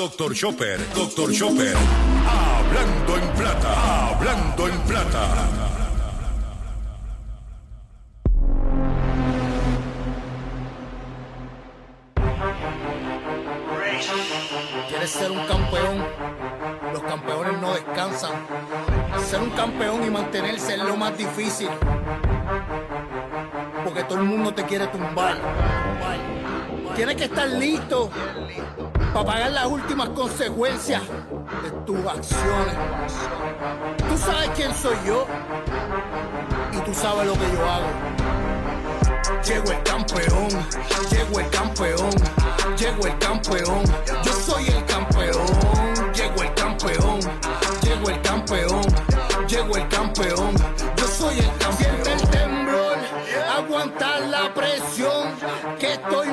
Doctor Chopper, Doctor Chopper. Hablando en plata, hablando en plata. ¿Quieres ser un campeón? Los campeones no descansan. Ser un campeón y mantenerse es lo más difícil. Porque todo el mundo te quiere tumbar. Tienes que estar listo para pagar las últimas consecuencias de tus acciones. Tú sabes quién soy yo y tú sabes lo que yo hago. Llego el campeón, llego el campeón, llego el campeón, yo soy el campeón, llego el campeón, llego el campeón, llego el campeón,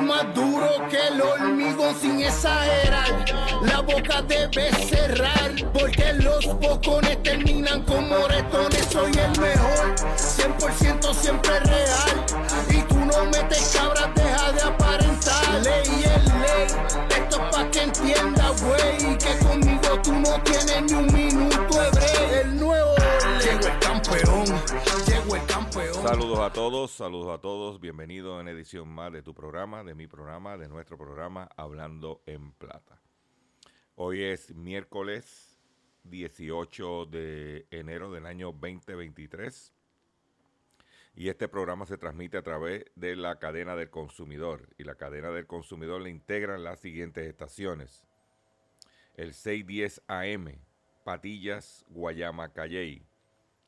más duro que el hormigón sin exagerar. La boca debe cerrar, porque los bocones terminan como moretones. Soy el mejor, 100% siempre real. Y tú no metes cabras, deja de aparentar. Saludos a todos, saludos a todos. Bienvenido en edición más de tu programa, de mi programa, de nuestro programa Hablando en Plata. Hoy es miércoles 18 de enero del año 2023 y este programa se transmite a través de la cadena del consumidor y la cadena del consumidor le integran las siguientes estaciones. El 610 AM, Patillas, Guayama, Calley.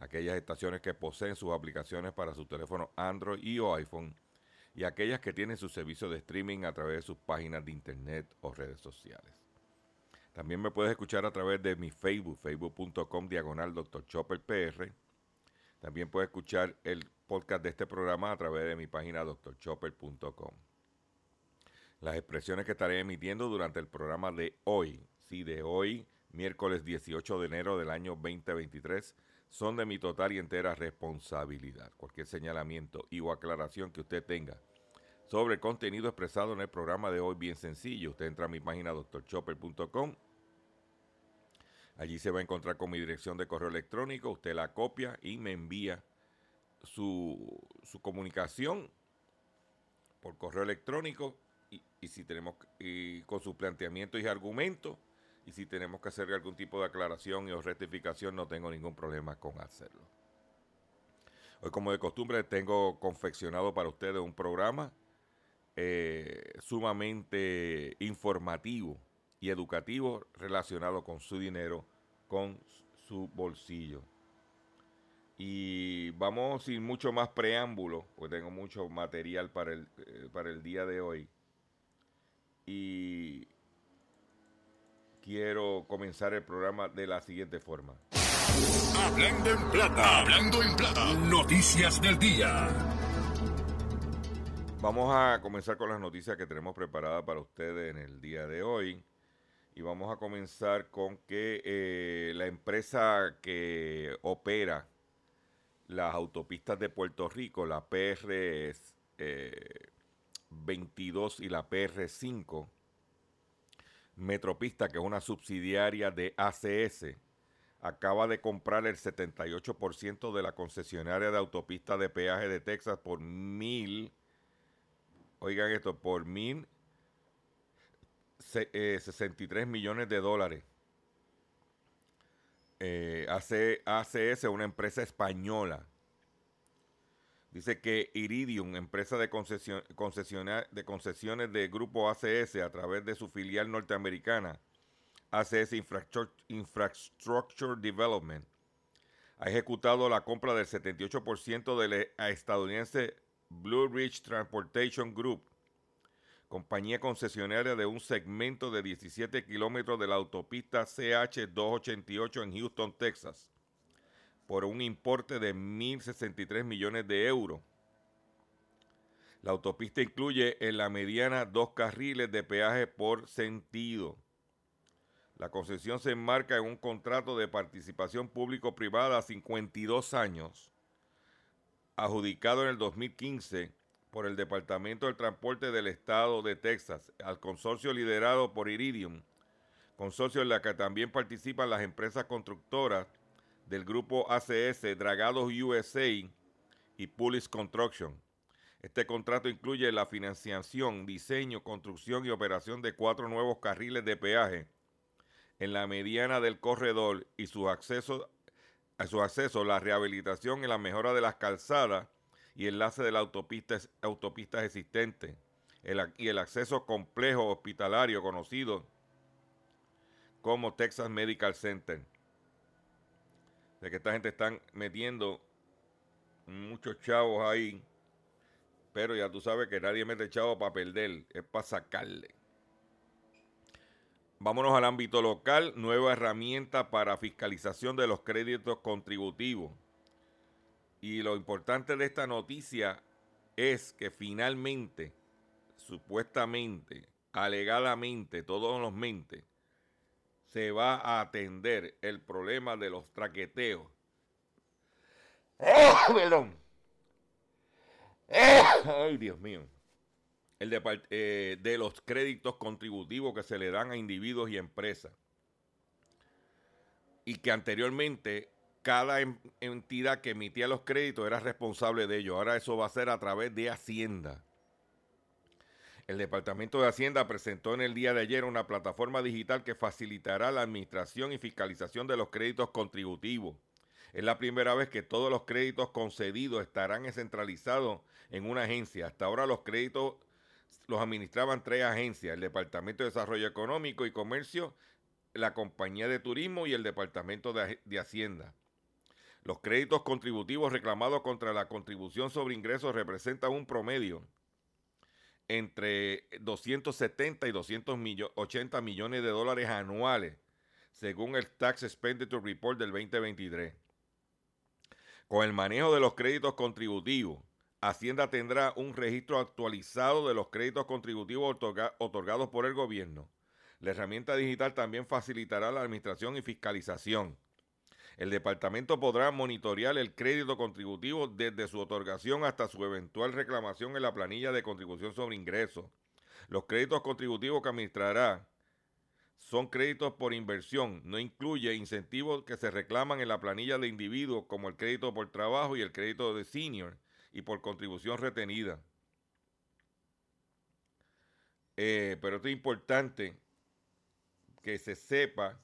Aquellas estaciones que poseen sus aplicaciones para su teléfono Android y o iPhone y aquellas que tienen su servicio de streaming a través de sus páginas de internet o redes sociales. También me puedes escuchar a través de mi Facebook, facebook.com diagonal Dr. Chopper PR. También puedes escuchar el podcast de este programa a través de mi página drchopper.com. Las expresiones que estaré emitiendo durante el programa de hoy, sí, de hoy, miércoles 18 de enero del año 2023, son de mi total y entera responsabilidad. Cualquier señalamiento y o aclaración que usted tenga sobre el contenido expresado en el programa de hoy, bien sencillo. Usted entra a mi página drchopper.com. Allí se va a encontrar con mi dirección de correo electrónico. Usted la copia y me envía su, su comunicación por correo electrónico y, si tenemos con sus planteamientos y argumentos y si tenemos que hacer algún tipo de aclaración y o rectificación no tengo ningún problema con hacerlo. Hoy como de costumbre tengo confeccionado para ustedes un programa eh, sumamente informativo y educativo relacionado con su dinero, con su bolsillo. Y vamos sin mucho más preámbulo, porque tengo mucho material para el, eh, para el día de hoy. Y quiero comenzar el programa de la siguiente forma. Hablando en plata, hablando en plata. Noticias del día. Vamos a comenzar con las noticias que tenemos preparadas para ustedes en el día de hoy. Y vamos a comenzar con que eh, la empresa que opera las autopistas de Puerto Rico, la PR eh, 22 y la PR 5, Metropista, que es una subsidiaria de ACS, acaba de comprar el 78% de la concesionaria de autopista de peaje de Texas por mil, oigan esto, por mil se- eh, 63 millones de dólares. eh, ACS, una empresa española. Dice que Iridium, empresa de, de concesiones de grupo ACS a través de su filial norteamericana, ACS Infrastructure, Development, ha ejecutado la compra del 78% del estadounidense Blue Ridge Transportation Group, compañía concesionaria de un segmento de 17 kilómetros de la autopista CH288 en Houston, Texas por un importe de 1.063 millones de euros. La autopista incluye en la mediana dos carriles de peaje por sentido. La concesión se enmarca en un contrato de participación público-privada a 52 años, adjudicado en el 2015 por el Departamento del Transporte del Estado de Texas al consorcio liderado por Iridium, consorcio en la que también participan las empresas constructoras del grupo ACS, Dragados USA y Pulis Construction. Este contrato incluye la financiación, diseño, construcción y operación de cuatro nuevos carriles de peaje en la mediana del corredor y su acceso, a su acceso, la rehabilitación y la mejora de las calzadas y enlace de las autopistas, autopistas existentes y el acceso complejo hospitalario conocido como Texas Medical Center de que esta gente están metiendo muchos chavos ahí, pero ya tú sabes que nadie mete chavos para perder, es para sacarle. Vámonos al ámbito local, nueva herramienta para fiscalización de los créditos contributivos. Y lo importante de esta noticia es que finalmente, supuestamente, alegadamente, todos los mentes, se va a atender el problema de los traqueteos. Perdón. Ay, Dios mío. El de, eh, de los créditos contributivos que se le dan a individuos y empresas. Y que anteriormente cada entidad que emitía los créditos era responsable de ello. Ahora eso va a ser a través de Hacienda. El Departamento de Hacienda presentó en el día de ayer una plataforma digital que facilitará la administración y fiscalización de los créditos contributivos. Es la primera vez que todos los créditos concedidos estarán centralizados en una agencia. Hasta ahora los créditos los administraban tres agencias, el Departamento de Desarrollo Económico y Comercio, la Compañía de Turismo y el Departamento de, Hacienda. Los créditos contributivos reclamados contra la contribución sobre ingresos representan un promedio entre 270 y 280 millones de dólares anuales, según el Tax Expenditure Report del 2023. Con el manejo de los créditos contributivos, Hacienda tendrá un registro actualizado de los créditos contributivos otorgados por el gobierno. La herramienta digital también facilitará la administración y fiscalización el departamento podrá monitorear el crédito contributivo desde su otorgación hasta su eventual reclamación en la planilla de contribución sobre ingresos. Los créditos contributivos que administrará son créditos por inversión, no incluye incentivos que se reclaman en la planilla de individuos como el crédito por trabajo y el crédito de senior y por contribución retenida. Eh, pero esto es importante que se sepa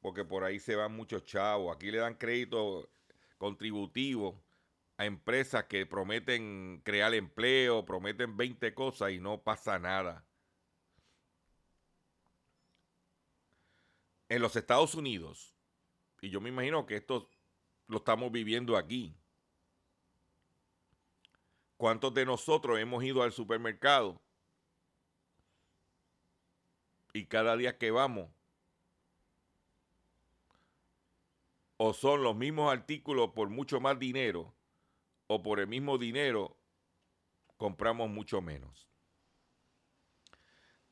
porque por ahí se van muchos chavos. Aquí le dan crédito contributivo a empresas que prometen crear empleo, prometen 20 cosas y no pasa nada. En los Estados Unidos, y yo me imagino que esto lo estamos viviendo aquí. ¿Cuántos de nosotros hemos ido al supermercado? Y cada día que vamos o son los mismos artículos por mucho más dinero o por el mismo dinero compramos mucho menos.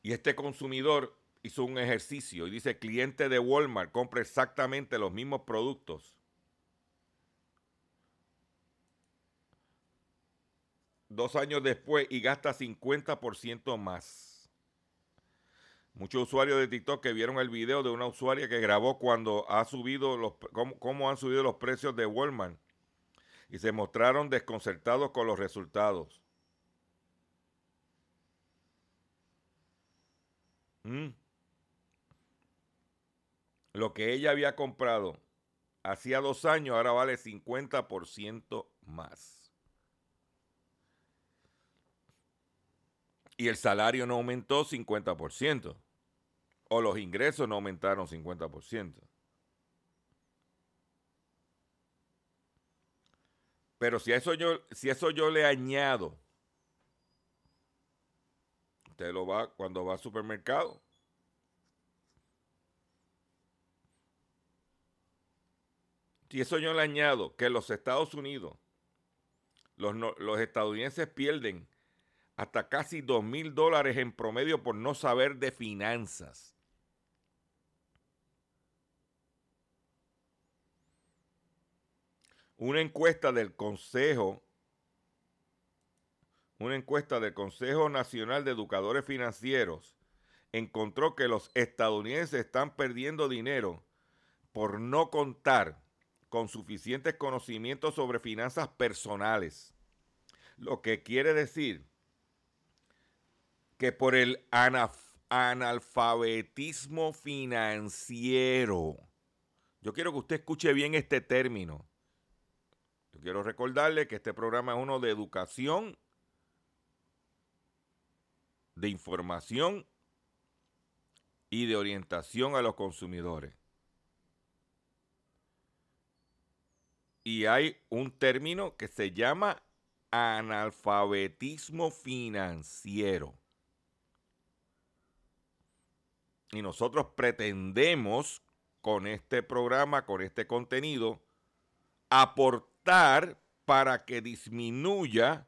Y este consumidor hizo un ejercicio y dice, cliente de Walmart compra exactamente los mismos productos. Dos años después y gasta 50% más. Muchos usuarios de TikTok que vieron el video de una usuaria que grabó cuando ha subido los cómo, han subido los precios de Walmart y se mostraron desconcertados con los resultados. Mm. Lo que ella había comprado hacía dos años, ahora vale 50% más. Y el salario no aumentó 50%. O los ingresos no aumentaron 50%. Pero si a eso yo, si eso yo le añado, usted lo va cuando va al supermercado. Si eso yo le añado que los Estados Unidos, los, los estadounidenses pierden hasta casi dos mil dólares en promedio por no saber de finanzas. Una encuesta del Consejo, una encuesta del Consejo Nacional de Educadores Financieros encontró que los estadounidenses están perdiendo dinero por no contar con suficientes conocimientos sobre finanzas personales. Lo que quiere decir que por el analfabetismo financiero, yo quiero que usted escuche bien este término, quiero recordarle que este programa es uno de educación, de información y de orientación a los consumidores. Y hay un término que se llama analfabetismo financiero. Y nosotros pretendemos con este programa, con este contenido, aportar para que disminuya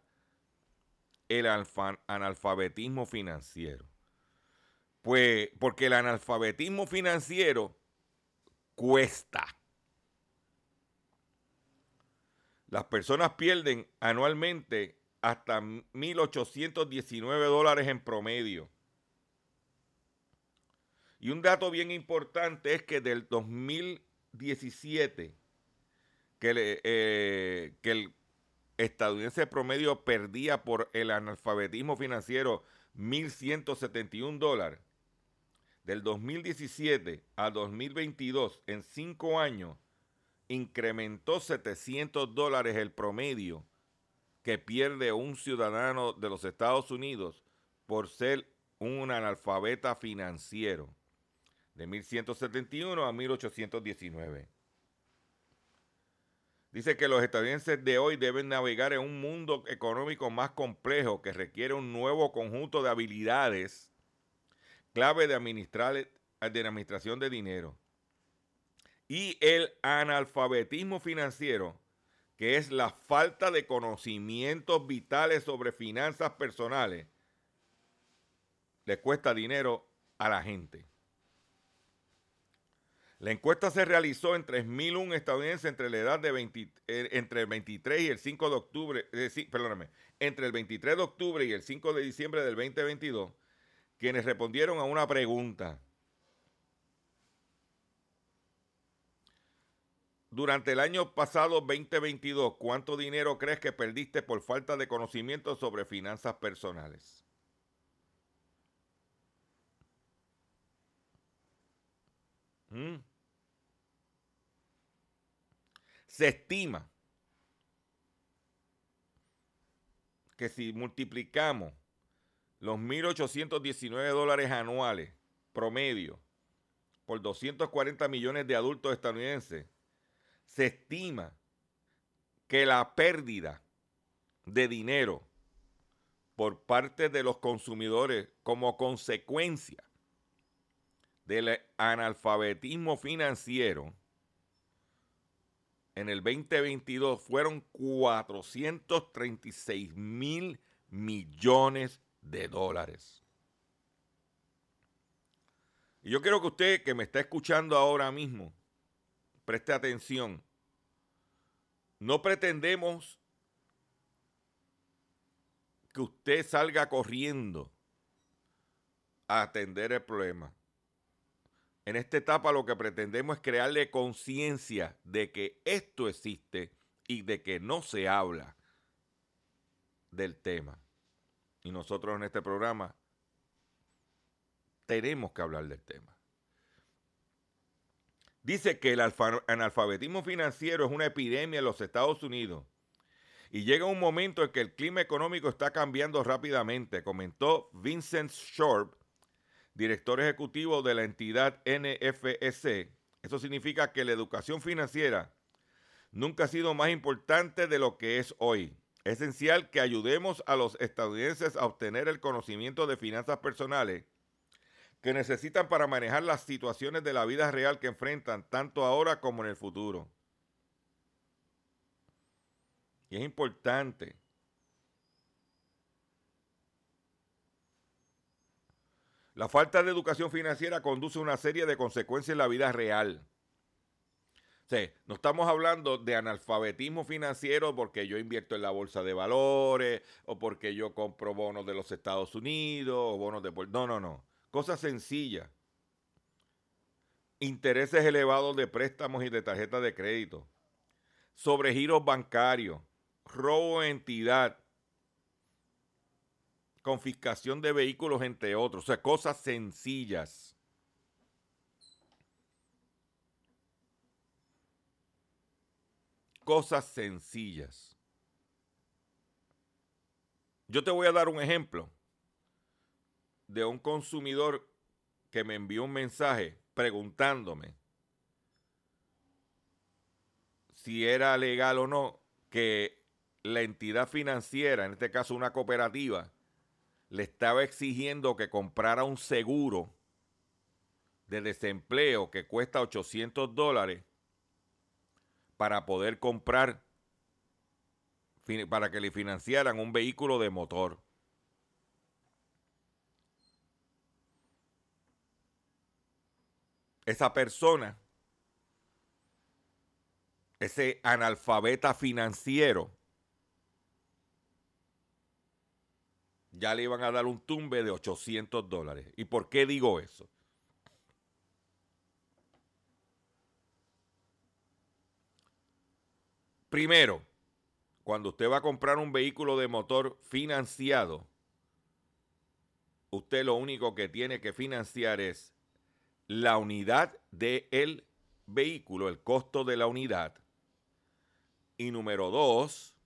el analfabetismo financiero. Pues porque el analfabetismo financiero cuesta. Las personas pierden anualmente hasta 1.819 dólares en promedio. Y un dato bien importante es que del 2017 que, eh, que el estadounidense promedio perdía por el analfabetismo financiero 1.171 dólares. Del 2017 a 2022, en cinco años, incrementó 700 dólares el promedio que pierde un ciudadano de los Estados Unidos por ser un analfabeta financiero. De 1171 a 1819. Dice que los estadounidenses de hoy deben navegar en un mundo económico más complejo que requiere un nuevo conjunto de habilidades clave de, administrar, de administración de dinero. Y el analfabetismo financiero, que es la falta de conocimientos vitales sobre finanzas personales, le cuesta dinero a la gente. La encuesta se realizó en 3.001 estadounidenses entre la edad de 20, eh, entre el 23 y el 5 de octubre, eh, perdóname, entre el 23 de octubre y el 5 de diciembre del 2022, quienes respondieron a una pregunta. Durante el año pasado 2022, ¿cuánto dinero crees que perdiste por falta de conocimiento sobre finanzas personales? Mm. Se estima que si multiplicamos los 1.819 dólares anuales promedio por 240 millones de adultos estadounidenses, se estima que la pérdida de dinero por parte de los consumidores como consecuencia del analfabetismo financiero en el 2022 fueron 436 mil millones de dólares. Y yo quiero que usted que me está escuchando ahora mismo, preste atención. No pretendemos que usted salga corriendo a atender el problema. En esta etapa lo que pretendemos es crearle conciencia de que esto existe y de que no se habla del tema. Y nosotros en este programa tenemos que hablar del tema. dice que el analfabetismo financiero es una epidemia en los Estados Unidos y llega un momento en que el clima económico está cambiando rápidamente, comentó Vincent Short, director ejecutivo de la entidad NFSC. Eso significa que la educación financiera nunca ha sido más importante de lo que es hoy. Es esencial que ayudemos a los estadounidenses a obtener el conocimiento de finanzas personales que necesitan para manejar las situaciones de la vida real que enfrentan tanto ahora como en el futuro. Y es importante. La falta de educación financiera conduce a una serie de consecuencias en la vida real. Sí, no estamos hablando de analfabetismo financiero porque yo invierto en la bolsa de valores o porque yo compro bonos de los Estados Unidos o bonos de... No, no, no. Cosas sencillas. Intereses elevados de préstamos y de tarjetas de crédito. Sobregiros bancarios robo de entidad, confiscación de vehículos, entre otros. O sea, cosas sencillas. Cosas sencillas. Yo te voy a dar un ejemplo de un consumidor que me envió un mensaje preguntándome si era legal o no que la entidad financiera, en este caso una cooperativa, le estaba exigiendo que comprara un seguro de desempleo que cuesta 800 dólares para poder comprar, para que le financiaran un vehículo de motor. Esa persona, ese analfabeta financiero, ya le iban a dar un tumbe de 800 dólares. ¿Y por qué digo eso? Primero, cuando usted va a comprar un vehículo de motor financiado, usted lo único que tiene que financiar es la unidad del vehículo, el costo de la unidad. Y número dos,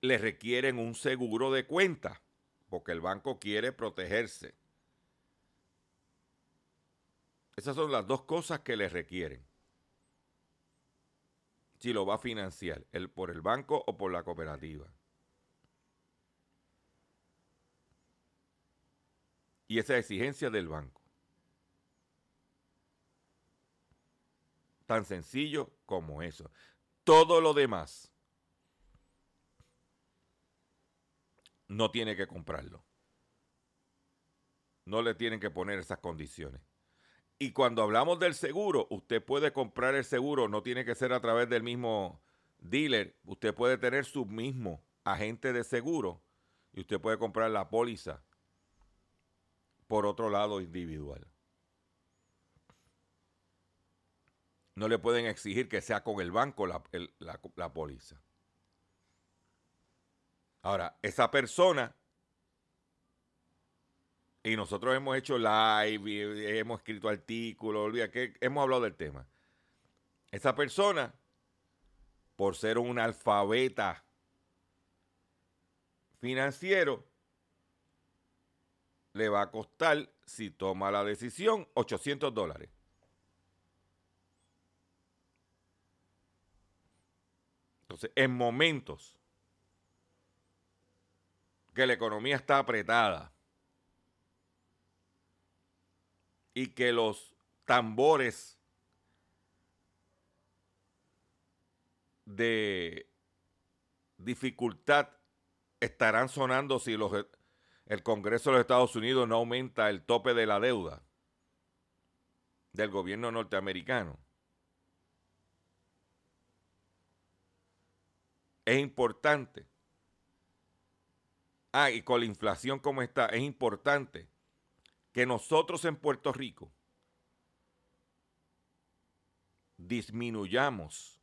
le requieren un seguro de cuenta, porque el banco quiere protegerse. Esas son las dos cosas que le requieren. Si lo va a financiar, el, por el banco o por la cooperativa. Y esa exigencia del banco. Tan sencillo como eso. Todo lo demás no tiene que comprarlo. No le tienen que poner esas condiciones. Y cuando hablamos del seguro, usted puede comprar el seguro, no tiene que ser a través del mismo dealer. Usted puede tener su mismo agente de seguro y usted puede comprar la póliza por otro lado individual. No le pueden exigir que sea con el banco la, la póliza. Ahora, esa persona, y nosotros hemos hecho live, hemos escrito artículos, que hemos hablado del tema. Esa persona, por ser un alfabeta financiero, le va a costar, si toma la decisión, 800 dólares. Entonces, en momentos que la economía está apretada y que los tambores de dificultad estarán sonando si los, el Congreso de los Estados Unidos no aumenta el tope de la deuda del gobierno norteamericano. Es importante ah, y con la inflación como está, es importante que nosotros en Puerto Rico disminuyamos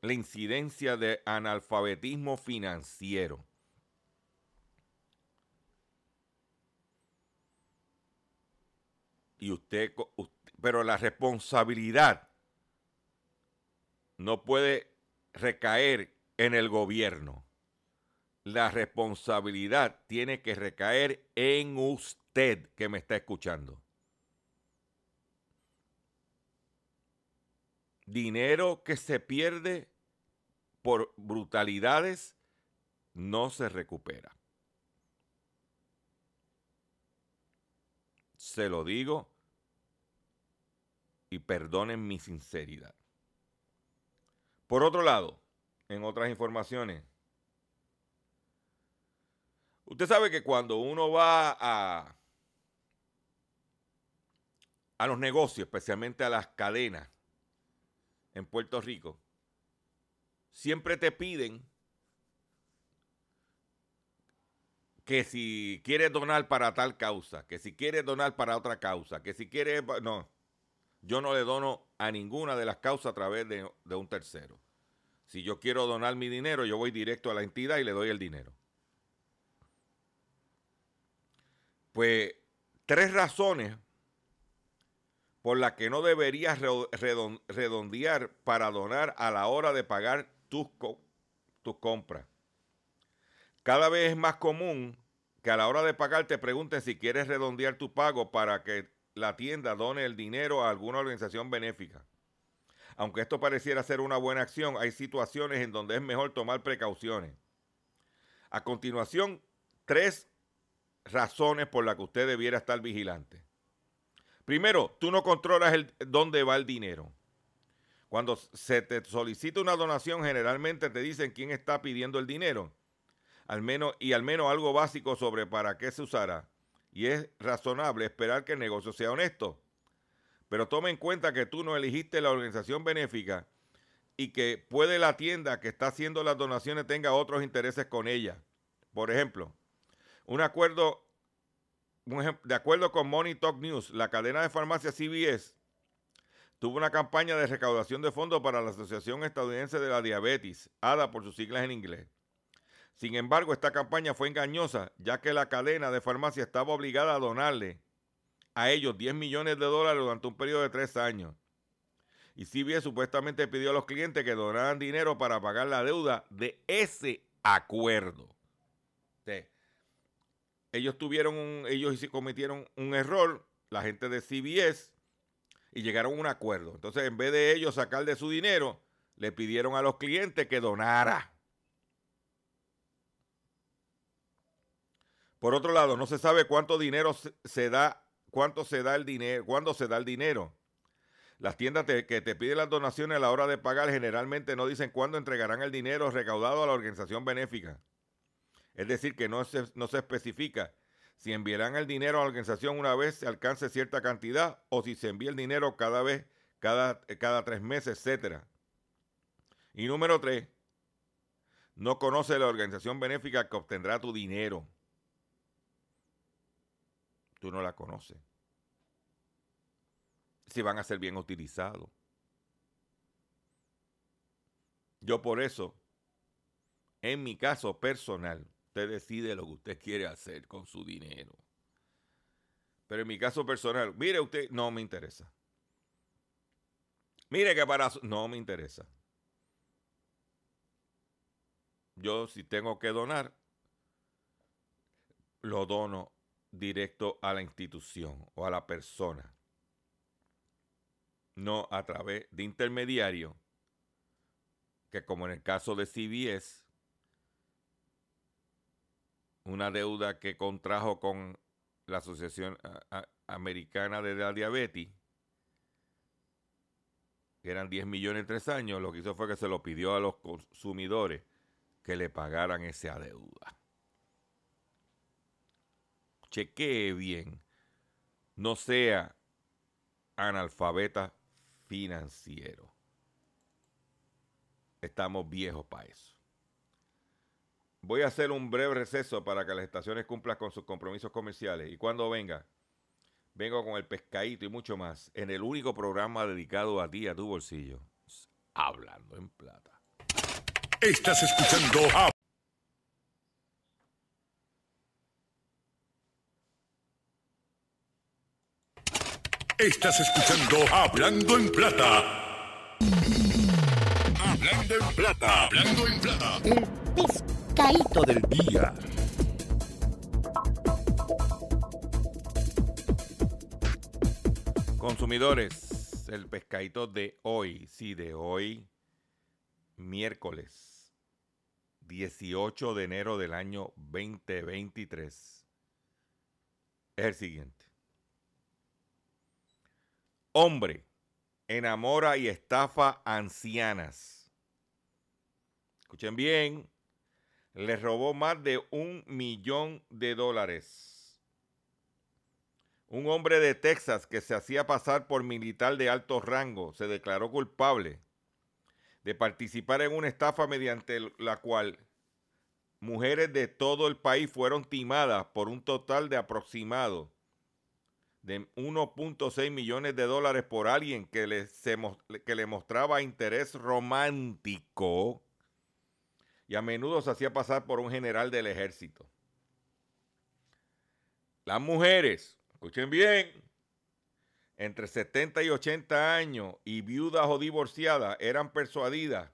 la incidencia de analfabetismo financiero. y usted, pero la responsabilidad no puede recaer en el gobierno. La responsabilidad tiene que recaer en usted que me está escuchando. Dinero que se pierde por brutalidades no se recupera. Se lo digo y perdonen mi sinceridad. Por otro lado, en otras informaciones, usted sabe que cuando uno va a, a los negocios, especialmente a las cadenas en Puerto Rico, siempre te piden que si quieres donar para tal causa, que si quieres donar para otra causa, que si quieres... No, yo no le dono a ninguna de las causas a través de, un tercero. Si yo quiero donar mi dinero, yo voy directo a la entidad y le doy el dinero. Pues tres razones por las que no deberías redondear para donar a la hora de pagar tus, tus compras. Cada vez es más común que a la hora de pagar te pregunten si quieres redondear tu pago para que la tienda done el dinero a alguna organización benéfica. Aunque esto pareciera ser una buena acción, hay situaciones en donde es mejor tomar precauciones. A continuación, tres razones por las que usted debiera estar vigilante. Primero, tú no controlas el, dónde va el dinero. Cuando se te solicita una donación, generalmente te dicen quién está pidiendo el dinero al menos, y al menos algo básico sobre para qué se usará. Y es razonable esperar que el negocio sea honesto. Pero tome en cuenta que tú no elegiste la organización benéfica y que puede la tienda que está haciendo las donaciones tenga otros intereses con ella. Por ejemplo, un acuerdo, de acuerdo con Money Talk News, la cadena de farmacia CVS tuvo una campaña de recaudación de fondos para la Asociación Estadounidense de la Diabetes, ADA por sus siglas en inglés. Sin embargo, esta campaña fue engañosa, ya que la cadena de farmacia estaba obligada a donarle a ellos 10 millones de dólares durante un periodo de tres años. Y CBS supuestamente pidió a los clientes que donaran dinero para pagar la deuda de ese acuerdo. ellos tuvieron un, ellos cometieron un error, la gente de CBS, y llegaron a un acuerdo. Entonces, en vez de ellos sacar de su dinero, le pidieron a los clientes que donara. Por otro lado, no se sabe cuánto dinero se da, cuánto se da el dinero, cuándo se da el dinero. Las tiendas que te piden las donaciones a la hora de pagar generalmente no dicen cuándo entregarán el dinero recaudado a la organización benéfica. Es decir, que no se, no se especifica si enviarán el dinero a la organización una vez se alcance cierta cantidad o si se envía el dinero cada vez, cada, cada tres meses, etc. Y número tres, no conoce la organización benéfica que obtendrá tu dinero tú no la conoces. Si van a ser bien utilizados. Yo por eso, en mi caso personal, usted decide lo que usted quiere hacer con su dinero. Pero en mi caso personal, mire usted, no me interesa. Mire que para... No me interesa. Yo si tengo que donar, lo dono directo a la institución o a la persona, no a través de intermediario, que como en el caso de CBS, una deuda que contrajo con la Asociación Americana de la Diabetes, que eran 10 millones en tres años, lo que hizo fue que se lo pidió a los consumidores que le pagaran esa deuda chequee bien, no sea analfabeta financiero. Estamos viejos para eso. Voy a hacer un breve receso para que las estaciones cumplan con sus compromisos comerciales. Y cuando venga, vengo con el pescadito y mucho más en el único programa dedicado a ti, a tu bolsillo. Hablando en plata. Estás escuchando a Estás escuchando Hablando en Plata. Hablando en Plata. Hablando en Plata. El pescadito del día. Consumidores, el pescadito de hoy, sí, de hoy, miércoles 18 de enero del año 2023, es el siguiente. Hombre enamora y estafa ancianas. Escuchen bien, les robó más de un millón de dólares. Un hombre de Texas que se hacía pasar por militar de alto rango se declaró culpable de participar en una estafa mediante la cual mujeres de todo el país fueron timadas por un total de aproximado de 1.6 millones de dólares por alguien que le, que le mostraba interés romántico y a menudo se hacía pasar por un general del ejército. Las mujeres escuchen bien, entre 70 y 80 años y viudas o divorciadas eran persuadidas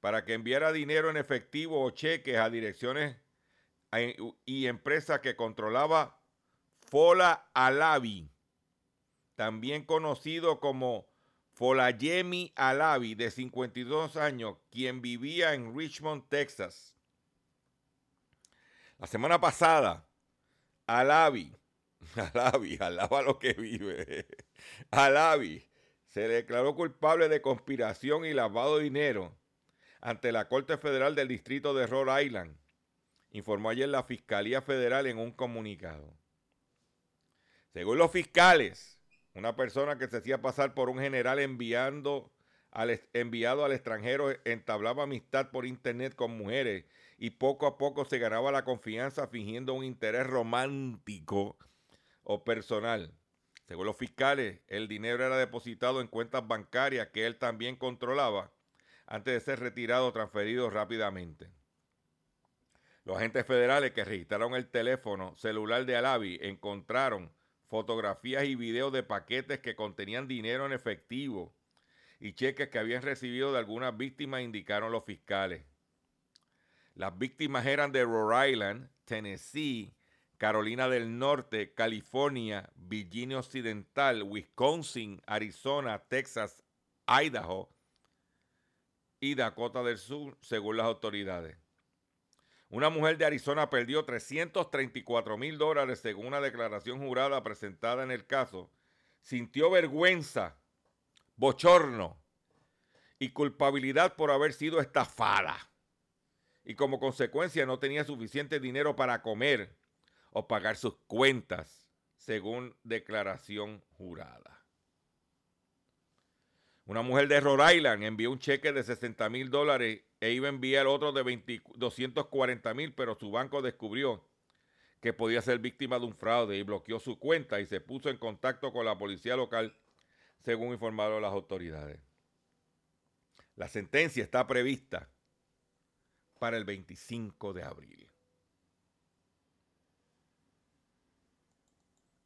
para que enviara dinero en efectivo o cheques a direcciones y empresas que controlaba Fola Alavi, también conocido como Folayemi Alavi, de 52 años, quien vivía en Richmond, Texas. La semana pasada, Alavi Alavi, alaba lo que vive. Alavi se declaró culpable de conspiración y lavado de dinero ante la Corte Federal del Distrito de Rhode Island, informó ayer la Fiscalía Federal en un comunicado. Según los fiscales, una persona que se hacía pasar por un general enviando al, enviado al extranjero entablaba amistad por internet con mujeres y poco a poco se ganaba la confianza fingiendo un interés romántico o personal. Según los fiscales, el dinero era depositado en cuentas bancarias que él también controlaba antes de ser retirado o transferido rápidamente. Los agentes federales que registraron el teléfono celular de Alavi encontraron fotografías y videos de paquetes que contenían dinero en efectivo y cheques que habían recibido de algunas víctimas, indicaron los fiscales. Las víctimas eran de Rhode Island, Tennessee, Carolina del Norte, California, Virginia Occidental, Wisconsin, Arizona, Texas, Idaho y Dakota del Sur, según las autoridades. Una mujer de Arizona perdió 334 mil dólares según una declaración jurada presentada en el caso. Sintió vergüenza, bochorno y culpabilidad por haber sido estafada. Y como consecuencia no tenía suficiente dinero para comer o pagar sus cuentas, según declaración jurada. Una mujer de Rhode Island envió un cheque de 60 mil dólares e iba a enviar otro de 240 mil, pero su banco descubrió que podía ser víctima de un fraude y bloqueó su cuenta y se puso en contacto con la policía local, según informaron las autoridades. La sentencia está prevista para el 25 de abril.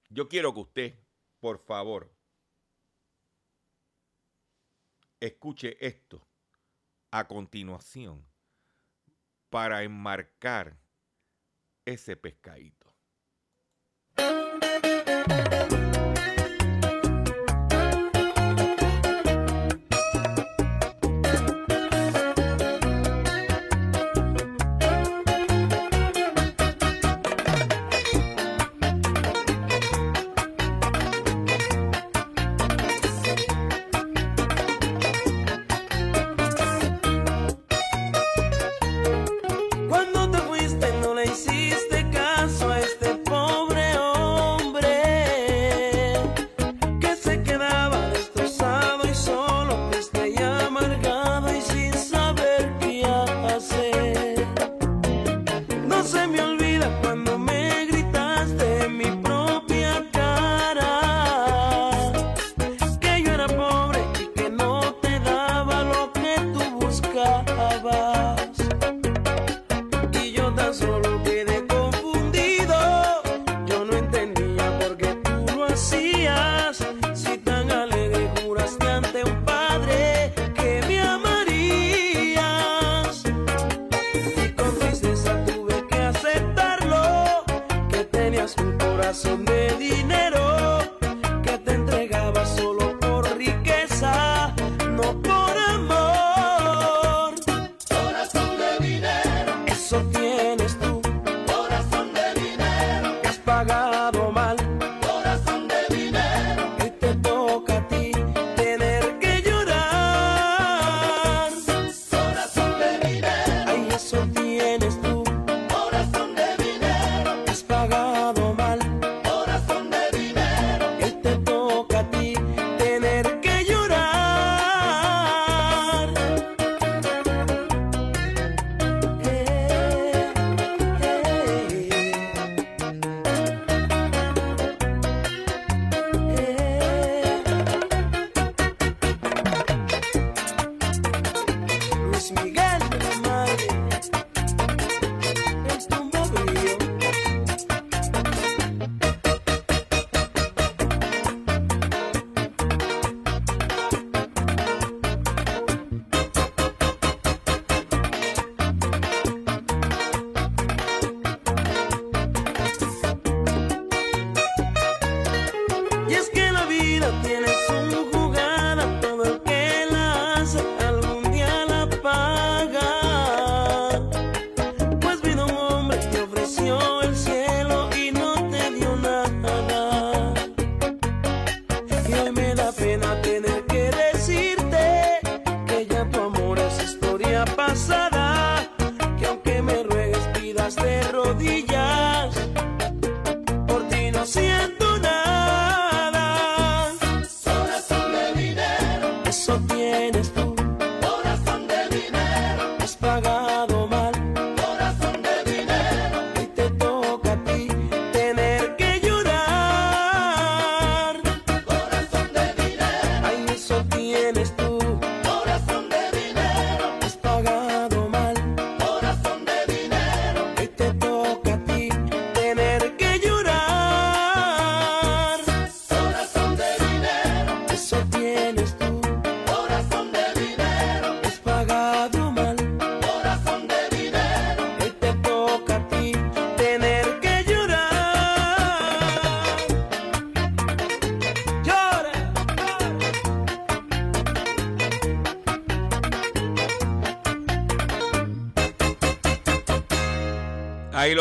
Yo quiero que usted, por favor, escuche esto a continuación para enmarcar ese pescadito.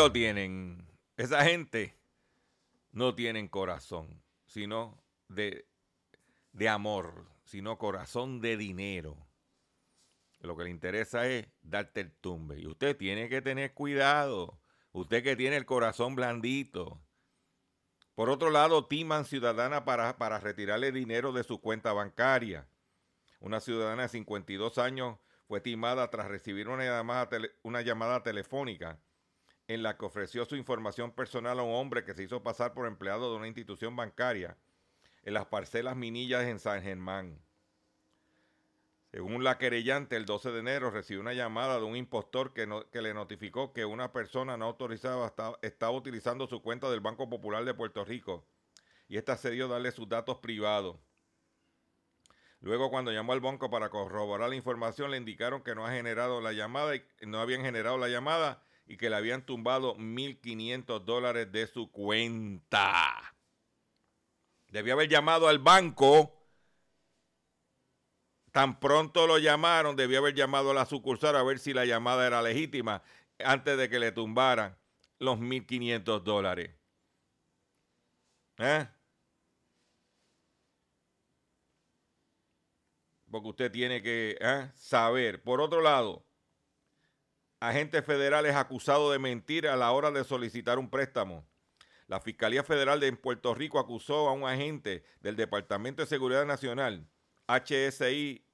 Lo tienen. Esa gente no tienen corazón, sino de, de amor, sino corazón de dinero. Lo que le interesa es darte el tumbe. Y usted tiene que tener cuidado. Usted que tiene el corazón blandito. Por otro lado, timan ciudadana para, para retirarle dinero de su cuenta bancaria. Una ciudadana de 52 años fue timada tras recibir una llamada, una llamada telefónica en la que ofreció su información personal a un hombre que se hizo pasar por empleado de una institución bancaria en las parcelas Minillas en San Germán. Según la querellante, el 12 de enero recibió una llamada de un impostor que, no- que le notificó que una persona no autorizada estaba, estaba utilizando su cuenta del Banco Popular de Puerto Rico y esta accedió a darle sus datos privados. Luego, cuando llamó al banco para corroborar la información, le indicaron que no ha generado la llamada y no habían generado la llamada y que le habían tumbado 1.500 dólares de su cuenta. Debió haber llamado al banco. Tan pronto lo llamaron, debió haber llamado a la sucursal a ver si la llamada era legítima antes de que le tumbaran los 1.500 dólares. ¿Eh? Porque usted tiene que ¿eh? saber. Por otro lado, agentes federales acusados de mentir a la hora de solicitar un préstamo. La Fiscalía Federal de Puerto Rico acusó a un agente del Departamento de Seguridad Nacional, HSI,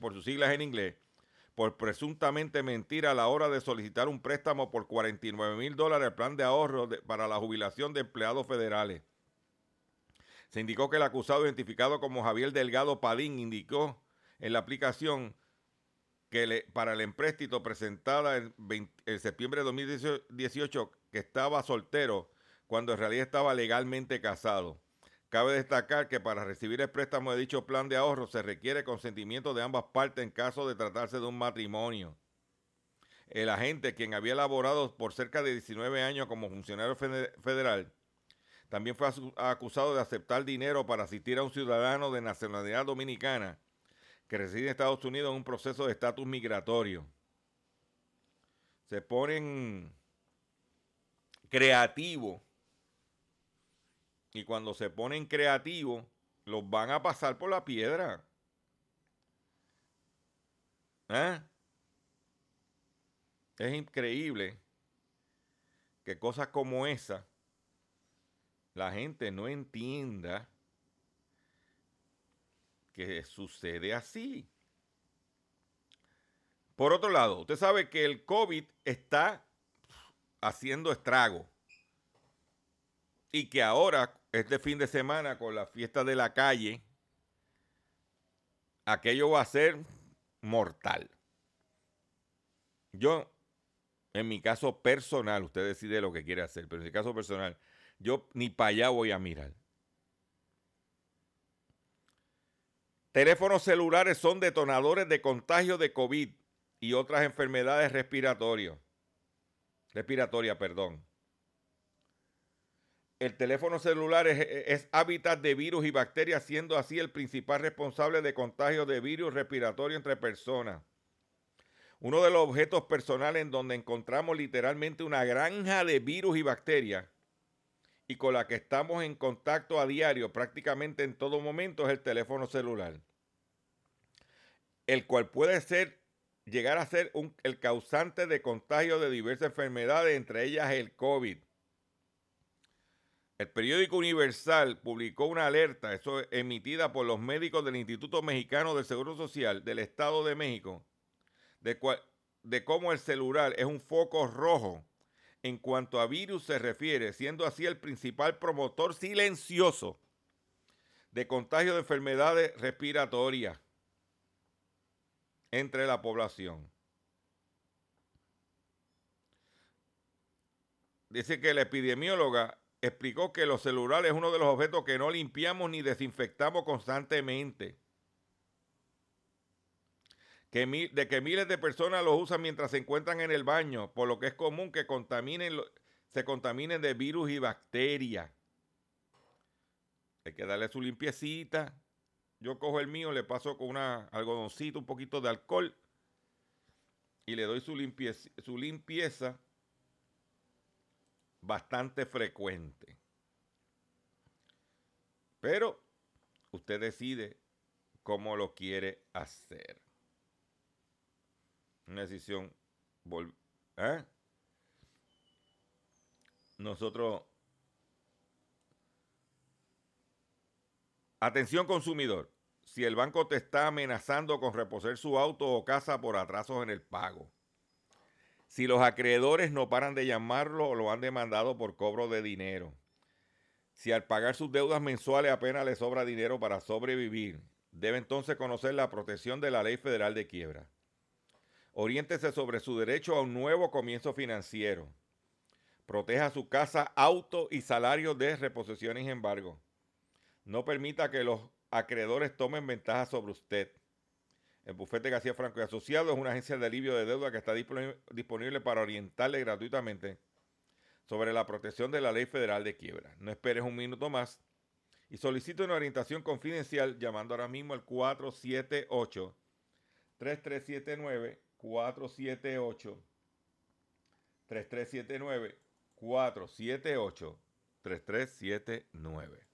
por sus siglas en inglés, por presuntamente mentir a la hora de solicitar un préstamo por 49 mil dólares al plan de ahorro para la jubilación de empleados federales. Se indicó que el acusado, identificado como Javier Delgado Padín, indicó en la aplicación que para el empréstito presentada en, 20 en septiembre de 2018 que estaba soltero cuando en realidad estaba legalmente casado. Cabe destacar que para recibir el préstamo de dicho plan de ahorro se requiere consentimiento de ambas partes en caso de tratarse de un matrimonio. El agente, quien había elaborado por cerca de 19 años como funcionario fede- federal, también fue acusado de aceptar dinero para asistir a un ciudadano de nacionalidad dominicana que reside en Estados Unidos en un proceso de estatus migratorio. Se ponen creativos y cuando se ponen creativos los van a pasar por la piedra. ¿Eh? Es increíble que cosas como esa la gente no entienda que sucede así. Por otro lado, usted sabe que el COVID está haciendo estrago y que ahora, este fin de semana, con la fiesta de la calle, aquello va a ser mortal. Yo, en mi caso personal, usted decide lo que quiere hacer, pero en mi caso personal, yo ni para allá voy a mirar. Teléfonos celulares son detonadores de contagio de COVID y otras enfermedades respiratorias. Respiratoria, perdón. El teléfono celular es, es hábitat de virus y bacterias, siendo así el principal responsable de contagio de virus respiratorio entre personas. Uno de los objetos personales en donde encontramos literalmente una granja de virus y bacterias y con la que estamos en contacto a diario prácticamente en todo momento es el teléfono celular, el cual puede ser llegar a ser el causante de contagio de diversas enfermedades, entre ellas el COVID. El periódico Universal publicó una alerta, eso es emitida por los médicos del Instituto Mexicano del Seguro Social del Estado de México, de cómo el celular es un foco rojo en cuanto a virus se refiere, siendo así el principal promotor silencioso de contagio de enfermedades respiratorias entre la población. Dice que la epidemióloga explicó que los celulares es uno de los objetos que no limpiamos ni desinfectamos constantemente. De que miles de personas los usan mientras se encuentran en el baño, por lo que es común que contaminen se contaminen de virus y bacterias. Hay que darle su limpiecita. Yo cojo el mío, le paso con una algodoncito, un poquito de alcohol y le doy su limpieza bastante frecuente. Pero usted decide cómo lo quiere hacer. Una decisión. ¿eh? Nosotros. Atención consumidor. Si el banco te está amenazando con reposer su auto o casa por atrasos en el pago. Si los acreedores no paran de llamarlo o lo han demandado por cobro de dinero. Si al pagar sus deudas mensuales apenas le sobra dinero para sobrevivir, debe entonces conocer la protección de la ley federal de quiebra. Oriéntese sobre su derecho a un nuevo comienzo financiero. Proteja su casa, auto y salario de reposiciones y embargo. No permita que los acreedores tomen ventaja sobre usted. El bufete García Franco y Asociados es una agencia de alivio de deuda que está disponi- disponible para orientarle gratuitamente sobre la protección de la ley federal de quiebra. No esperes un minuto más y solicite una orientación confidencial llamando ahora mismo al 478 3379 478 3379 478 3379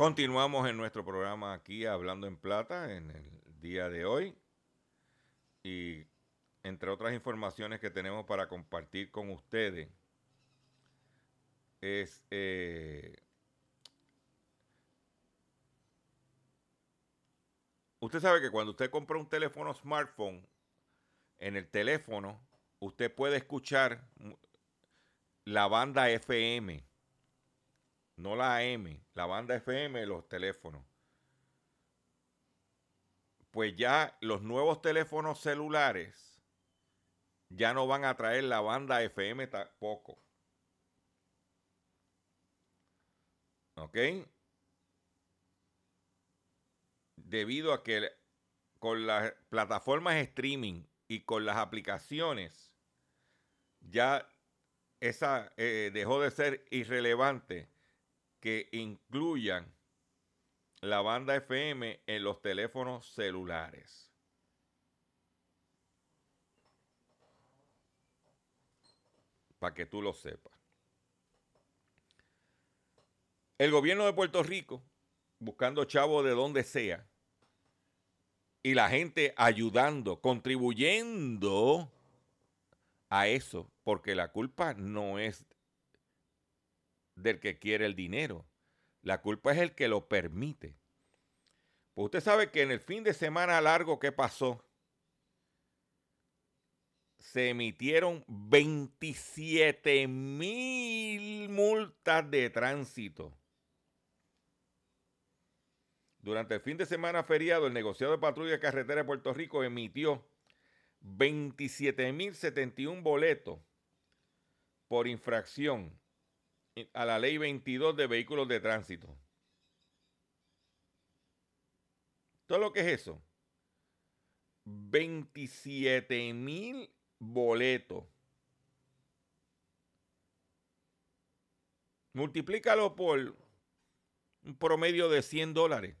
Continuamos en nuestro programa aquí hablando en plata en el día de hoy. Y entre otras informaciones que tenemos para compartir con ustedes es eh, usted sabe que cuando usted compra un teléfono smartphone en el teléfono usted puede escuchar la banda FM no la AM, la banda FM los teléfonos. Pues ya los nuevos teléfonos celulares ya no van a traer la banda FM tampoco. ¿Ok? Debido a que con las plataformas streaming y con las aplicaciones ya esa eh, dejó de ser irrelevante que incluyan la banda FM en los teléfonos celulares. Para que tú lo sepas. El gobierno de Puerto Rico, buscando chavos de donde sea, y la gente ayudando, contribuyendo a eso, porque la culpa no es del que quiere el dinero. La culpa es el que lo permite. Pues usted sabe que en el fin de semana largo que pasó, se emitieron 27 mil multas de tránsito. Durante el fin de semana feriado, el negociado de patrulla de carretera de Puerto Rico emitió 27.071 boletos por infracción a la ley 22 de vehículos de tránsito. ¿Todo lo que es eso? 27 mil boletos. Multiplícalo por un promedio de 100 dólares.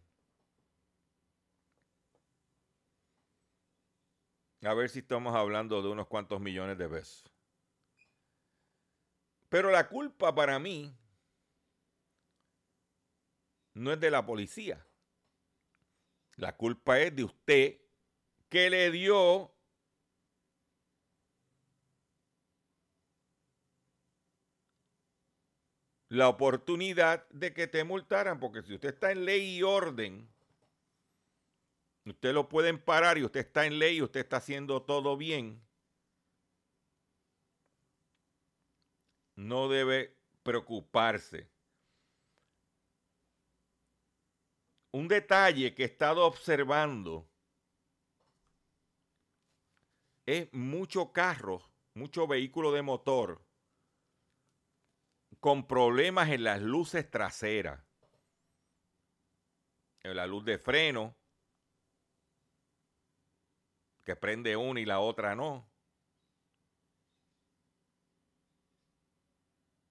A ver si estamos hablando de unos cuantos millones de pesos. Pero la culpa para mí no es de la policía. La culpa es de usted que le dio la oportunidad de que te multaran, porque si usted está en ley y orden, usted lo pueden parar y usted está en ley y usted está haciendo todo bien, no debe preocuparse. Un detalle que he estado observando es mucho carro, mucho vehículo de motor con problemas en las luces traseras. En la luz de freno, que prende una y la otra no.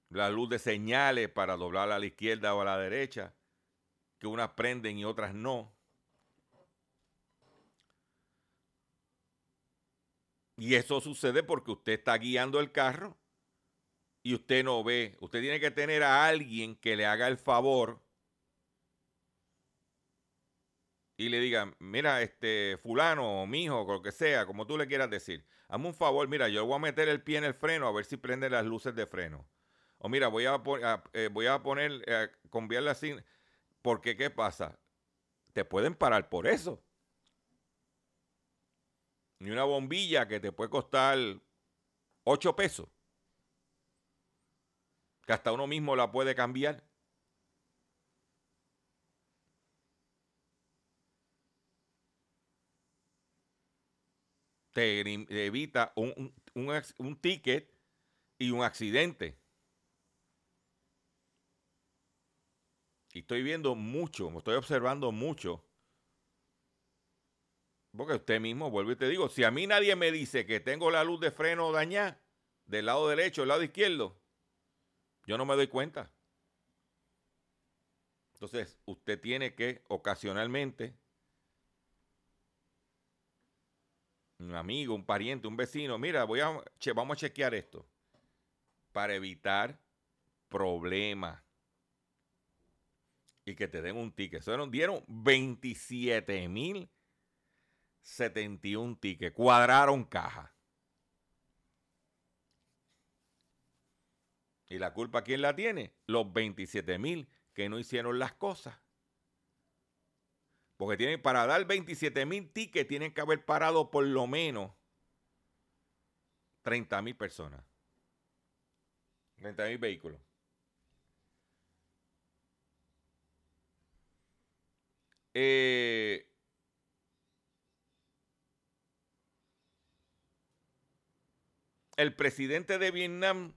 La luz de señales para doblar a la izquierda o a la derecha, que unas prenden y otras no. Y eso sucede porque usted está guiando el carro y usted no ve. Usted tiene que tener a alguien que le haga el favor y le diga, mira, este fulano o mijo, o lo que sea, como tú le quieras decir, hazme un favor, mira, yo voy a meter el pie en el freno a ver si prende las luces de freno. O mira, voy a, eh, voy a poner, eh, cambiarla así, porque ¿qué pasa? Te pueden parar por eso. Y una bombilla que te puede costar 8 pesos que hasta uno mismo la puede cambiar. Te evita un, un, ticket y un accidente. Estoy viendo mucho, estoy observando mucho. Porque usted mismo, vuelvo y te digo, si a mí nadie me dice que tengo la luz de freno dañada del lado derecho, del lado izquierdo, yo no me doy cuenta. Entonces, usted tiene que ocasionalmente, un amigo, un pariente, un vecino, mira, voy a, vamos a chequear esto para evitar problemas y que te den un ticket. Se dieron 27 mil 71 tickets, cuadraron caja. ¿Y la culpa quién la tiene? Los 27 mil que no hicieron las cosas. Porque tienen, para dar 27 mil tickets tienen que haber parado por lo menos 30 mil personas. 30 mil vehículos. Eh, el presidente de Vietnam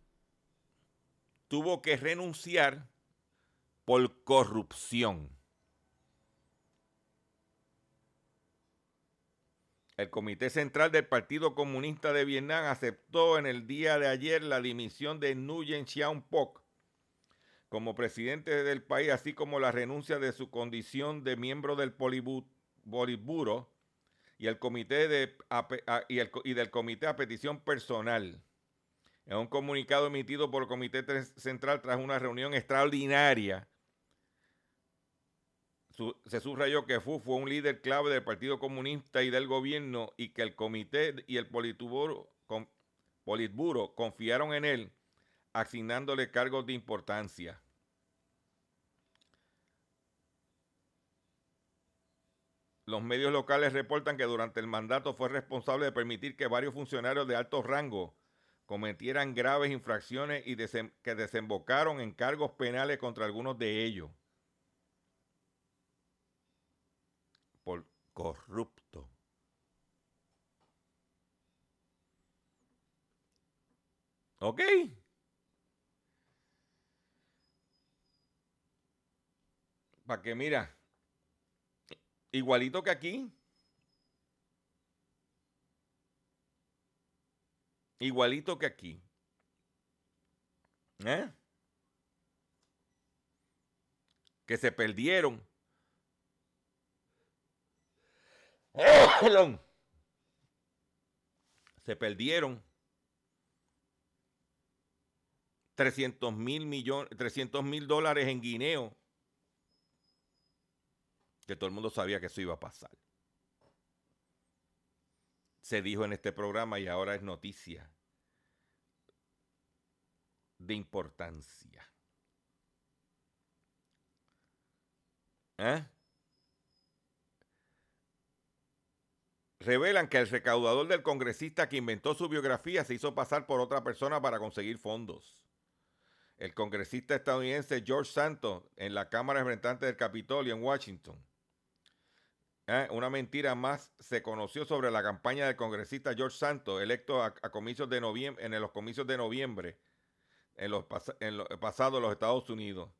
tuvo que renunciar por corrupción. El Comité Central del Partido Comunista de Vietnam aceptó en el día de ayer la dimisión de Nguyen Xiaoping como presidente del país, así como la renuncia de su condición de miembro del Politburo y, el comité de, y del Comité a Petición Personal. En un comunicado emitido por el Comité Central tras una reunión extraordinaria, se subrayó que Fu fue un líder clave del Partido Comunista y del gobierno y que el comité y el politburo, politburo confiaron en él, asignándole cargos de importancia. Los medios locales reportan que durante el mandato fue responsable de permitir que varios funcionarios de alto rango cometieran graves infracciones y que desembocaron en cargos penales contra algunos de ellos. Por corrupto. ¿Ok? Que mira, igualito que aquí, Igualito que aquí. ¿Eh? que se perdieron. Se perdieron 300 mil millones, 300 mil dólares en guineo. Que todo el mundo sabía que eso iba a pasar. Se dijo en este programa y ahora es noticia de importancia. ¿Eh? Revelan que el recaudador del congresista que inventó su biografía se hizo pasar por otra persona para conseguir fondos. El congresista estadounidense George Santos en la Cámara de Representantes del Capitolio en Washington. ¿Eh? Una mentira más se conoció sobre la campaña del congresista George Santos, electo a, comicios de noviembre, en los comicios de noviembre en los, en los Estados Unidos.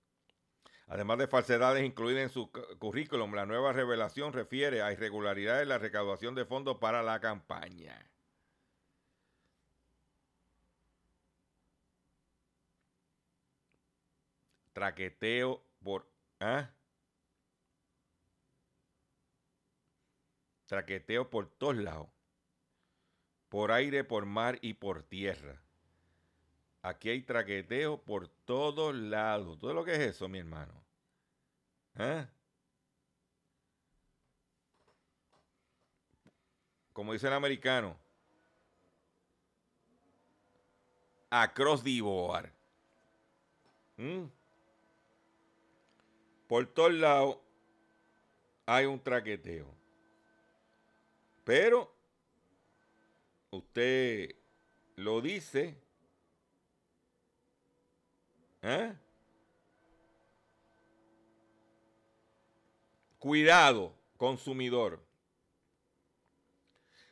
Además de falsedades incluidas en su currículum, la nueva revelación refiere a irregularidades en la recaudación de fondos para la campaña. Traqueteo por... ¿ah? Traqueteo por todos lados. Por aire, por mar y por tierra. Aquí hay traqueteo por todos lados. ¿Todo lo que es eso, mi hermano? ¿Eh? Como dice el americano, across the board. ¿Mm? Por todos lados hay un traqueteo. Pero usted lo dice ¿Eh? Cuidado, consumidor.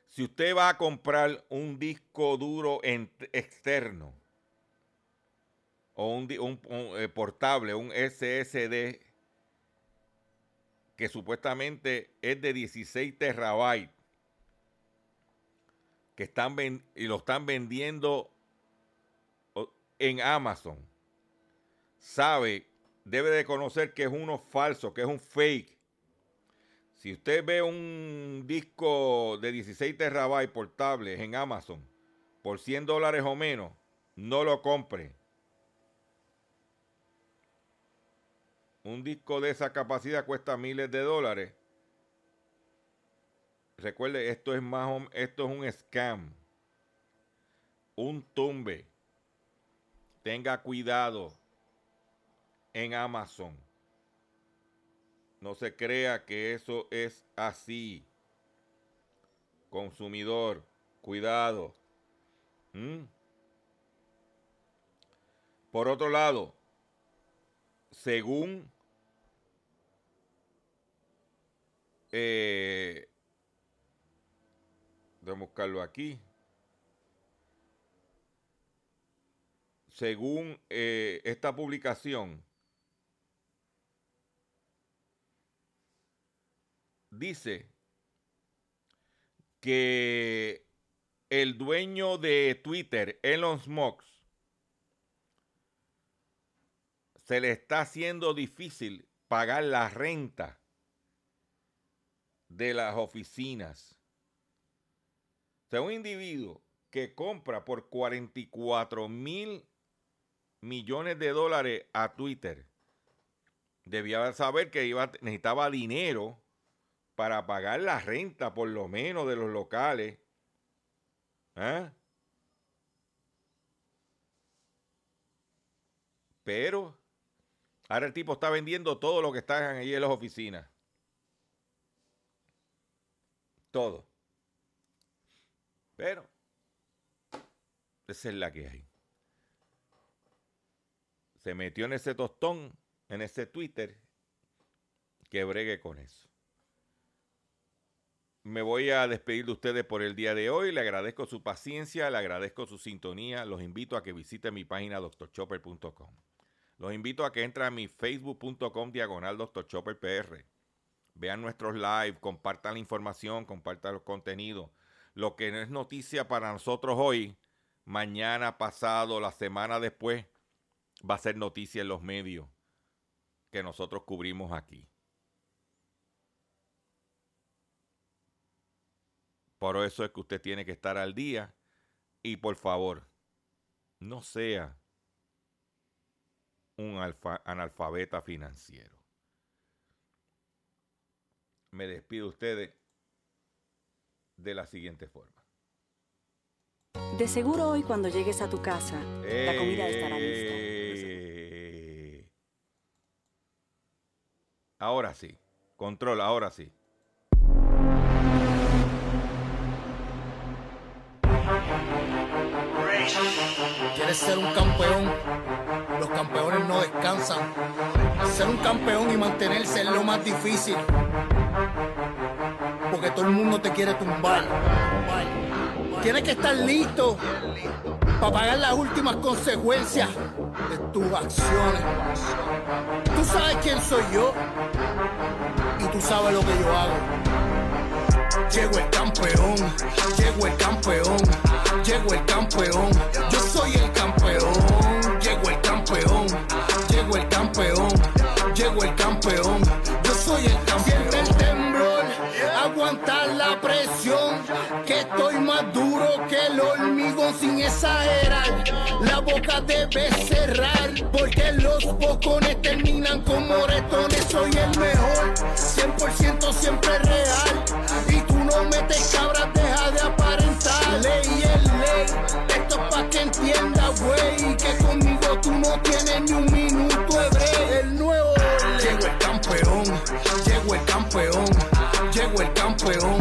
Si usted va a comprar un disco duro externo o un, un, un eh, portable, un SSD, que supuestamente es de 16 terabytes, que están y lo están vendiendo en Amazon sabe, debe de conocer que es uno falso, que es un fake. Si usted ve un disco de 16 terabytes portables en Amazon por 100 dólares o menos, no lo compre. Un disco de esa capacidad cuesta miles de dólares. Recuerde, esto es más esto es un scam. Un tumbe. Tenga cuidado en Amazon. No se crea que eso es así. Consumidor, cuidado. ¿Mm? Por otro lado, según eh, Buscarlo aquí. Según eh, esta publicación, dice que el dueño de Twitter, Elon Musk, se le está haciendo difícil pagar la renta de las oficinas. Sea, un individuo que compra por 44 mil millones de dólares a Twitter, debía saber que iba, necesitaba dinero para pagar la renta, por lo menos, de los locales. ¿eh? Pero ahora el tipo está vendiendo todo lo que está ahí en las oficinas. Todo. Pero esa es la que hay. Se metió en ese tostón, en ese Twitter, que bregue con eso me voy a despedir de ustedes por el día de hoy. Le agradezco su paciencia, le agradezco su sintonía. Los invito a que visiten mi página doctorchopper.com. Los invito a que entren a mi facebook.com diagonal doctorchopperpr. Vean nuestros live, compartan la información, compartan los contenidos. Lo que no es noticia para nosotros hoy, mañana, pasado, la semana después, va a ser noticia en los medios. que nosotros cubrimos aquí. Por eso es que usted tiene que estar al día y por favor, no sea un alfa- analfabeta financiero. Me despido de ustedes de la siguiente forma. De seguro hoy cuando llegues a tu casa, la comida estará lista. Eh, Ahora sí. Control, ahora sí. ¿Quieres ser un campeón? Los campeones no descansan. Ser un campeón y mantenerse es lo más difícil. Porque todo el mundo te quiere tumbar. Tienes que estar listo para pagar las últimas consecuencias de tus acciones. Tú sabes quién soy yo y tú sabes lo que yo hago. Llego el campeón, llego el campeón, llego el campeón, yo soy el campeón, llego el campeón, llego el campeón, exagerar, la boca debe cerrar, porque los bocones terminan con moretones, soy el mejor, 100% siempre real, y tú no metes cabras, deja de aparentar, ley es ley, esto es pa' que entienda, güey, que conmigo tú no tienes ni un